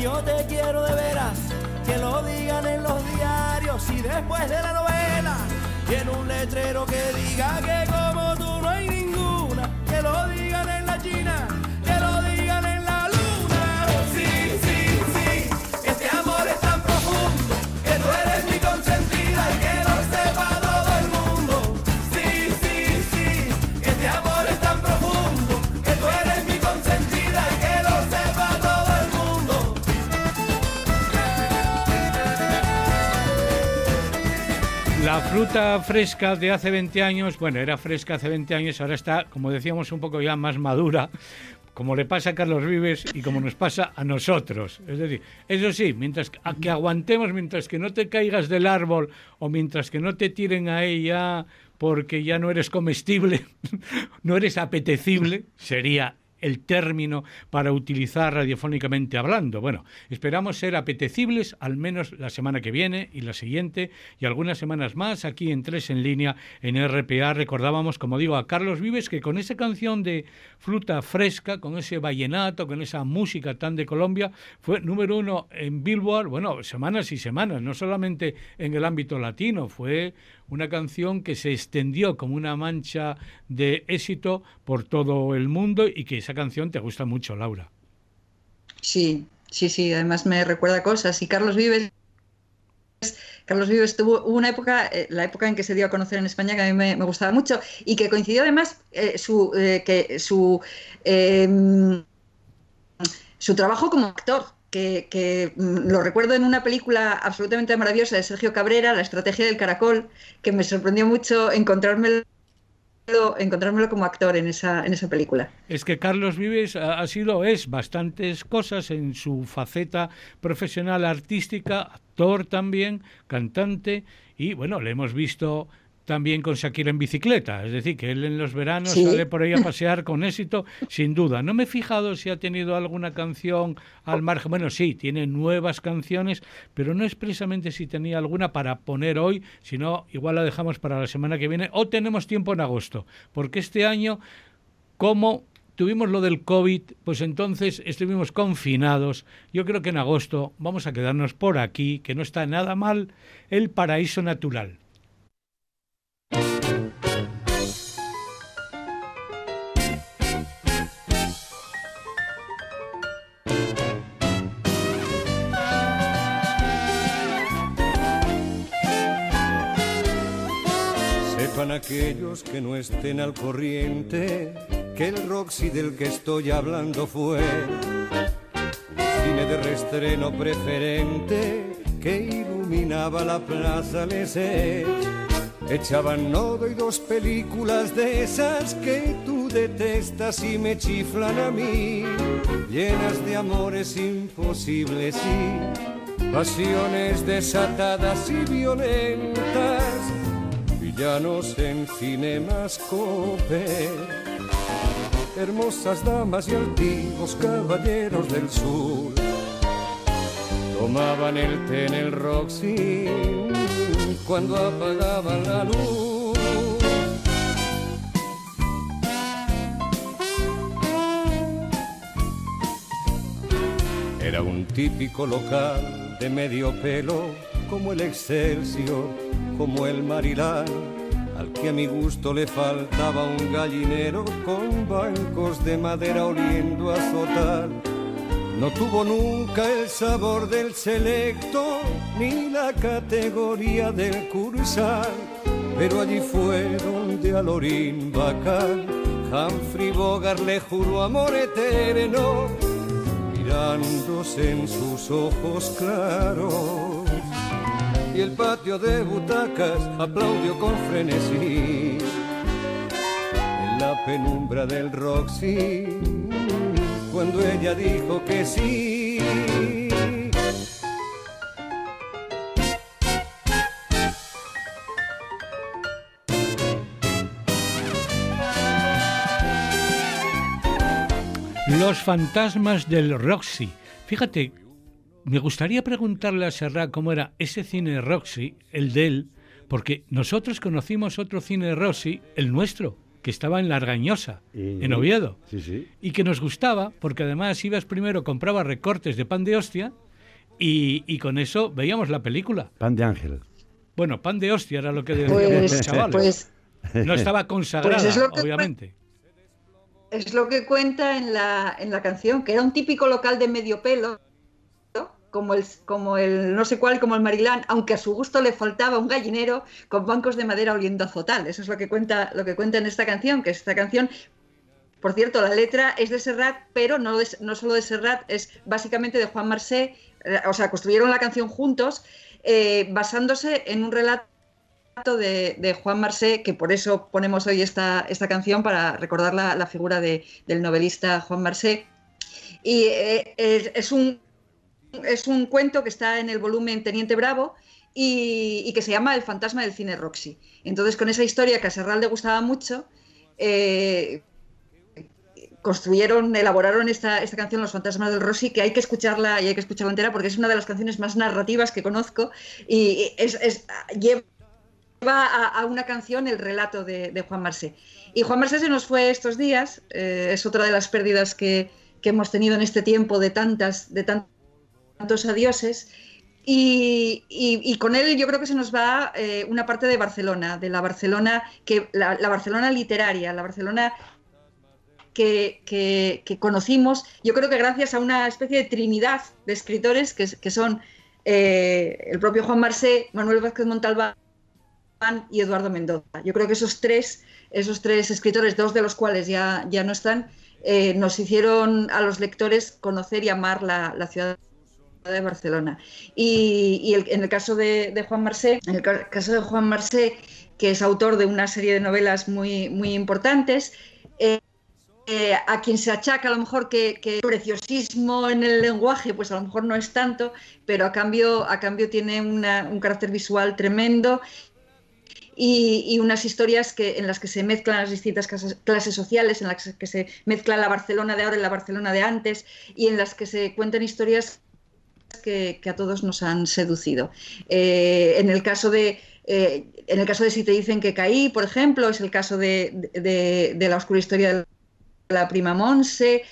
yo te quiero de veras, que lo digan en los diarios y después de la novela, en un letrero que diga que como tú no hay ninguna, que lo digan en la China, La fruta fresca de hace 20 años, bueno, era fresca hace 20 años, ahora está, como decíamos, un poco ya más madura, como le pasa a Carlos Vives y como nos pasa a nosotros. Es decir, eso sí, mientras que, que aguantemos, mientras que no te caigas del árbol o mientras que no te tiren a ella porque ya no eres comestible, no eres apetecible, sería el término para utilizar radiofónicamente hablando. Bueno, esperamos ser apetecibles al menos la semana que viene y la siguiente y algunas semanas más aquí en Tres en línea en RPA. Recordábamos, como digo, a Carlos Vives que con esa canción de Fruta Fresca, con ese vallenato, con esa música tan de Colombia, fue número uno en Billboard, bueno, semanas y semanas, no solamente en el ámbito latino, fue una canción que se extendió como una mancha de éxito por todo el mundo y que esa canción te gusta mucho, Laura. Sí, sí, sí, además me recuerda cosas. Y Carlos Vives, Carlos Vives tuvo una época, eh, la época en que se dio a conocer en España, que a mí me, gustaba mucho y que coincidió además eh, su, eh, que su, eh, su trabajo como actor. Que, mm, lo recuerdo en una película absolutamente maravillosa de Sergio Cabrera, La estrategia del caracol, que me sorprendió mucho encontrármelo, encontrármelo como actor en esa, en esa película. Es que Carlos Vives ha sido, es bastantes cosas en su faceta profesional artística, actor también, cantante, y bueno, le hemos visto también con Shakira en bicicleta, es decir, que él en los veranos Sí. sale por ahí a pasear con éxito, sin duda. No me he fijado si ha tenido alguna canción al margen. Bueno, sí, tiene nuevas canciones, pero no expresamente si tenía alguna para poner hoy, sino igual la dejamos para la semana que viene o tenemos tiempo en agosto, porque este año, como tuvimos lo del COVID, pues entonces estuvimos confinados. Yo creo que en agosto vamos a quedarnos por aquí, que no está nada mal, el paraíso natural. Sepan aquellos que no estén al corriente que el Roxy del que estoy hablando fue cine de restreno preferente que iluminaba la plaza Lesseps. Echaban nodo y dos películas de esas que tú detestas y me chiflan a mí, llenas de amores imposibles y pasiones desatadas y violentas villanos en cinemascope, hermosas damas y altivos caballeros del sur. Tomaban el té en el Roxy cuando apagaban la luz. Era un típico local de medio pelo, como el Excelsior, como el Marilán, al que a mi gusto le faltaba un gallinero con bancos de madera oliendo a azotar. No tuvo nunca el sabor del selecto ni la categoría del cursal, pero allí fue donde a Lorín Bacán Humphrey Bogart le juró amor eterno, mirándose en sus ojos claros. Y el patio de butacas aplaudió con frenesí en la penumbra del Roxy cuando ella dijo que sí. Los fantasmas del Roxy. Fíjate, me gustaría preguntarle a Serrat cómo era ese cine Roxy, el de él, porque nosotros conocimos otro cine Roxy, el nuestro, que estaba en La Argañosa, Y- en Oviedo, Sí, sí. y que nos gustaba, porque además ibas primero, comprabas recortes de pan de hostia, y, y con eso veíamos la película. Pan de ángel. Bueno, pan de hostia era lo que decíamos Pues, los chavales. pues No estaba consagrada, Pues es lo que- obviamente. es lo que cuenta en la, en la canción, que era un típico local de medio pelo. Como el, no sé cuál, como el Marilán, aunque a su gusto le faltaba un gallinero con bancos de madera oliendo a azotal. Eso es lo que cuenta, lo que cuenta en esta canción, que esta canción, por cierto, la letra es de Serrat, pero no, de- no solo de Serrat, es básicamente de Juan Marsé, eh, o sea, construyeron la canción juntos, eh, basándose en un relato de, Juan Marsé, que por eso ponemos hoy esta, esta canción, para recordar la, figura de- del novelista Juan Marsé. Y eh, es un, es un cuento que está en el volumen Teniente Bravo y, que se llama El fantasma del cine Roxy. Entonces, con esa historia que a Serral le gustaba mucho, eh, construyeron, elaboraron esta, esta canción Los fantasmas del Roxy, que hay que escucharla y hay que escucharla entera porque es una de las canciones más narrativas que conozco y es, lleva a, una canción el relato de, Juan Marsé. Y Juan Marsé se nos fue estos días, eh, es otra de las pérdidas que, que hemos tenido en este tiempo de tantas, de tan- tantos adioses. Y, y- con él yo creo que se nos va eh, una parte de Barcelona, de la Barcelona que la, Barcelona literaria, la Barcelona que, que- que conocimos, yo creo que gracias a una especie de trinidad de escritores que, que son eh, el propio Juan Marsé, Manuel Vázquez Montalbán y Eduardo Mendoza. Yo creo que esos tres, esos tres escritores, dos de los cuales ya, ya no están, eh, nos hicieron a los lectores conocer y amar la, la ciudad de Barcelona. Y, en el caso de, Juan Marsé, en el ca- caso de Juan Marsé, que es autor de una serie de novelas muy, muy importantes, eh, eh, a quien se achaca a lo mejor que, que preciosismo en el lenguaje, pues a lo mejor no es tanto, pero a cambio, a cambio tiene un carácter visual tremendo y, unas historias que, en las que se mezclan las distintas clases sociales, en las que se mezcla la Barcelona de ahora y la Barcelona de antes, y en las que se cuentan historias que, a todos nos han seducido. Eh, en el caso de eh, en el caso de si te dicen que caí, por ejemplo, es el caso de, de- la oscura historia de la prima Monse,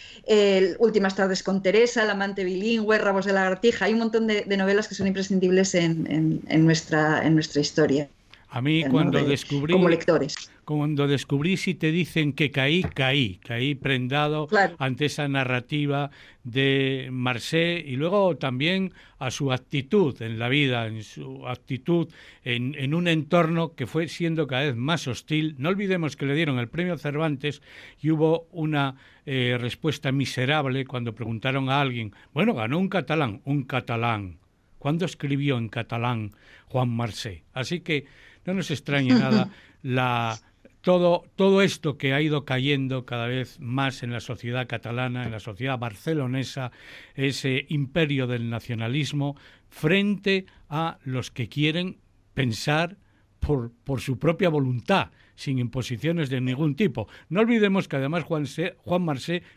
Últimas tardes con Teresa, El amante bilingüe, Rabos de lagartija. Hay un montón de, novelas que son imprescindibles en- en nuestra, en nuestra historia. A mí ¿no? cuando De- descubrí Como lectores. cuando descubrí si te dicen que caí, caí, caí prendado Claro. ante esa narrativa de Marsé y luego también a su actitud en la vida, en su actitud en, en un entorno que fue siendo cada vez más hostil. No olvidemos que le dieron el premio Cervantes y hubo una eh, respuesta miserable cuando preguntaron a alguien, bueno, ganó un catalán, un catalán. ¿Cuándo escribió en catalán Juan Marsé? Así que no nos extrañe nada la, todo, todo esto que ha ido cayendo cada vez más en la sociedad catalana, en la sociedad barcelonesa, ese imperio del nacionalismo, frente a los que quieren pensar por, por su propia voluntad, sin imposiciones de ningún tipo. No olvidemos que además Juan, Se- Juan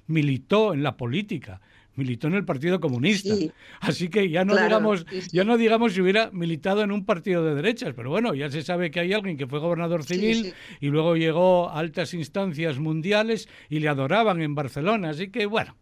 militó en la política, militó en el Partido Comunista. Sí. Así que ya no Claro, digamos, ya no digamos si hubiera militado en un partido de derechas, pero bueno, ya se sabe que hay alguien que fue gobernador civil sí. y luego llegó a altas instancias mundiales y le adoraban en Barcelona. Así que bueno,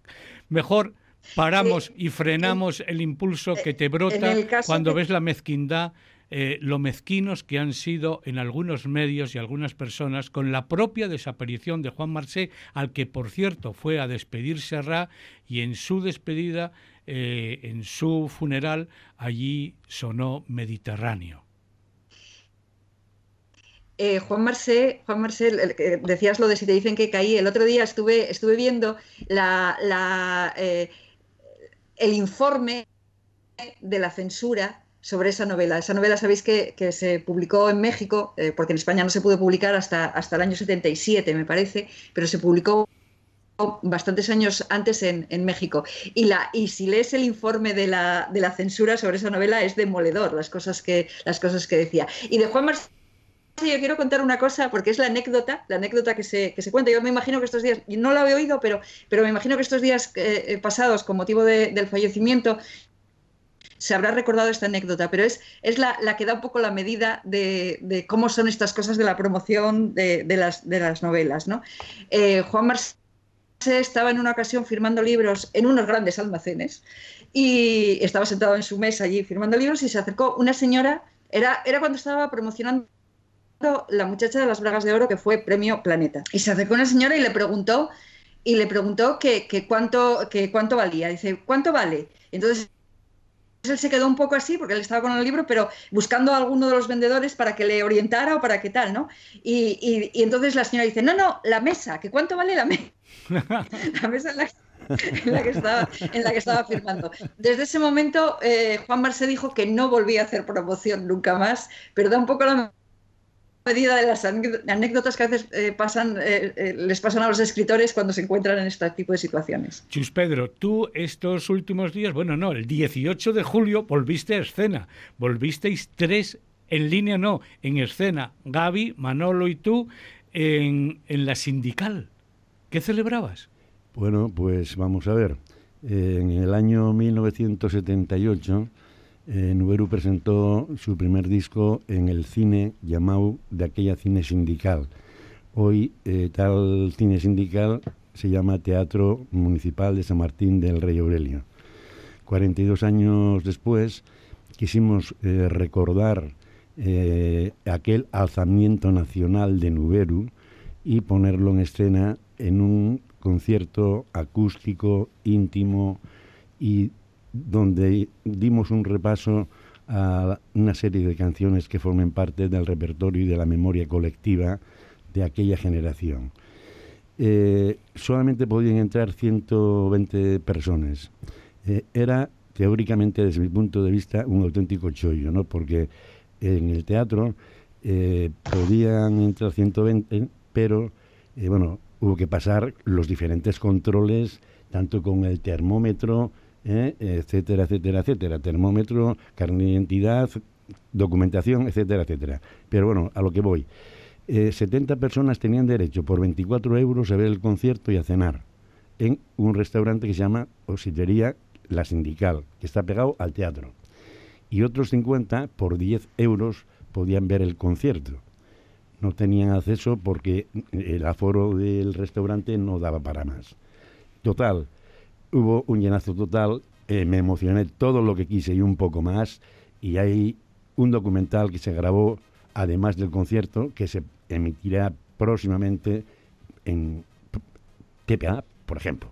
mejor paramos y frenamos el impulso que te brota el caso cuando ves la mezquindad, eh, lo mezquinos que han sido en algunos medios y algunas personas con la propia desaparición de Juan Marsé, al que por cierto fue a despedirse Ra y en su despedida, eh, en su funeral, allí sonó Mediterráneo. Eh, Juan Marsé, Juan que decías lo de si te dicen que caí. El otro día estuve, estuve viendo la, la, el informe de la censura sobre esa novela. Esa novela, sabéis que, que se publicó en México, eh, porque en España no se pudo publicar hasta, hasta el año 77, me parece, pero se publicó bastantes años antes en, en México. Y, la, y si lees el informe de la, de la censura sobre esa novela, es demoledor las cosas que, las cosas que decía. Y de Juan Marsé yo quiero contar una cosa, porque es la anécdota, la anécdota que se, que se cuenta. Yo me imagino que estos días, no la he oído, pero, pero me imagino que estos días eh, eh, pasados, con motivo de- del fallecimiento, se habrá recordado esta anécdota, pero es, es la, la que da un poco la medida de, de cómo son estas cosas de la promoción de, de las, de las novelas. ¿no? Eh, Juan Marsé estaba en una ocasión firmando libros en unos grandes almacenes y estaba sentado en su mesa allí firmando libros y se acercó una señora, era, era cuando estaba promocionando la muchacha de las bragas de oro que fue premio Planeta. Y se acercó una señora y le preguntó y le preguntó que, que cuánto, que cuánto valía. Dice, ¿cuánto vale? Entonces él se quedó un poco así porque él estaba con el libro, pero buscando a alguno de los vendedores para que le orientara o para qué tal, ¿no? Y, y- y entonces la señora dice, no, no, la mesa, que cuánto vale la mesa. la mesa en la, en la que estaba, en la que estaba firmando. Desde ese momento, eh, Juan Marsé dijo que no volvía a hacer promoción nunca más, pero da un poco la medida de las anécdo- anécdotas que a veces eh, pasan, eh, eh, les pasan a los escritores cuando se encuentran en este tipo de situaciones. Chus Pedro, tú estos últimos días, bueno, no, el 18 de julio volviste a escena. Volvisteis tres en línea, no, en escena. Gaby, Manolo y tú en, en la sindical. ¿Qué celebrabas? Bueno, pues vamos a ver. En el año 1978, eh, Nuberu presentó su primer disco en el cine llamado de aquella cine sindical. Hoy eh, tal cine sindical se llama Teatro Municipal de San Martín del Rey Aurelio. 42 años después quisimos eh, recordar eh, aquel alzamiento nacional de Nuberu y ponerlo en escena en un concierto acústico, íntimo y donde dimos un repaso a una serie de canciones que formen parte del repertorio y de la memoria colectiva de aquella generación. Eh, solamente podían entrar 120 personas. Eh, era teóricamente, desde mi punto de vista, un auténtico chollo, ¿no? Porque en el teatro eh, podían entrar 120, pero bueno, hubo que pasar los diferentes controles, tanto con el termómetro, eh, etcétera, etcétera, etcétera. Termómetro, carne de identidad, documentación, etcétera, etcétera. Pero bueno, a lo que voy. Eh, 70 personas tenían derecho por 24 euros a ver el concierto y a cenar en un restaurante que se llama Ositería La Sindical, que está pegado al teatro. Y otros 50 por 10 euros podían ver el concierto. No tenían acceso porque el aforo del restaurante no daba para más. Total, hubo un llenazo total, eh, me emocioné todo lo que quise y un poco más, y hay un documental que se grabó, además del concierto, que se emitirá próximamente en TPA, por ejemplo.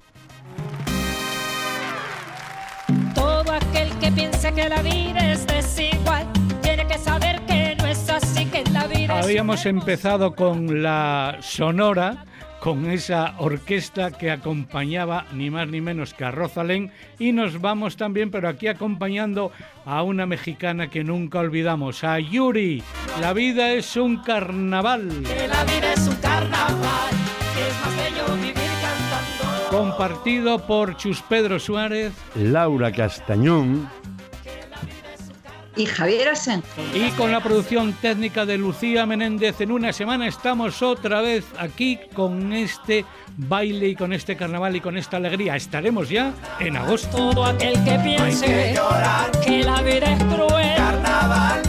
Todo aquel que piensa que la vida es desigual tiene que saber que no es así, que la vida es Habíamos una empezado con la sonora, con esa orquesta que acompañaba ni más ni menos que a Rosalén y nos vamos también, pero aquí acompañando a una mexicana que nunca olvidamos, a Yuri. La vida es un carnaval. que la vida es un carnaval, que es más bello vivir cantando. Compartido por Chus Pedro Suárez Laura Castañón, Y Javier Asen. y con la producción técnica de Lucía Menéndez. En una semana estamos otra vez aquí con este baile y con este carnaval y con esta alegría. Estaremos ya en agosto. Todo aquel que piense que la vida es cruel, Carnaval,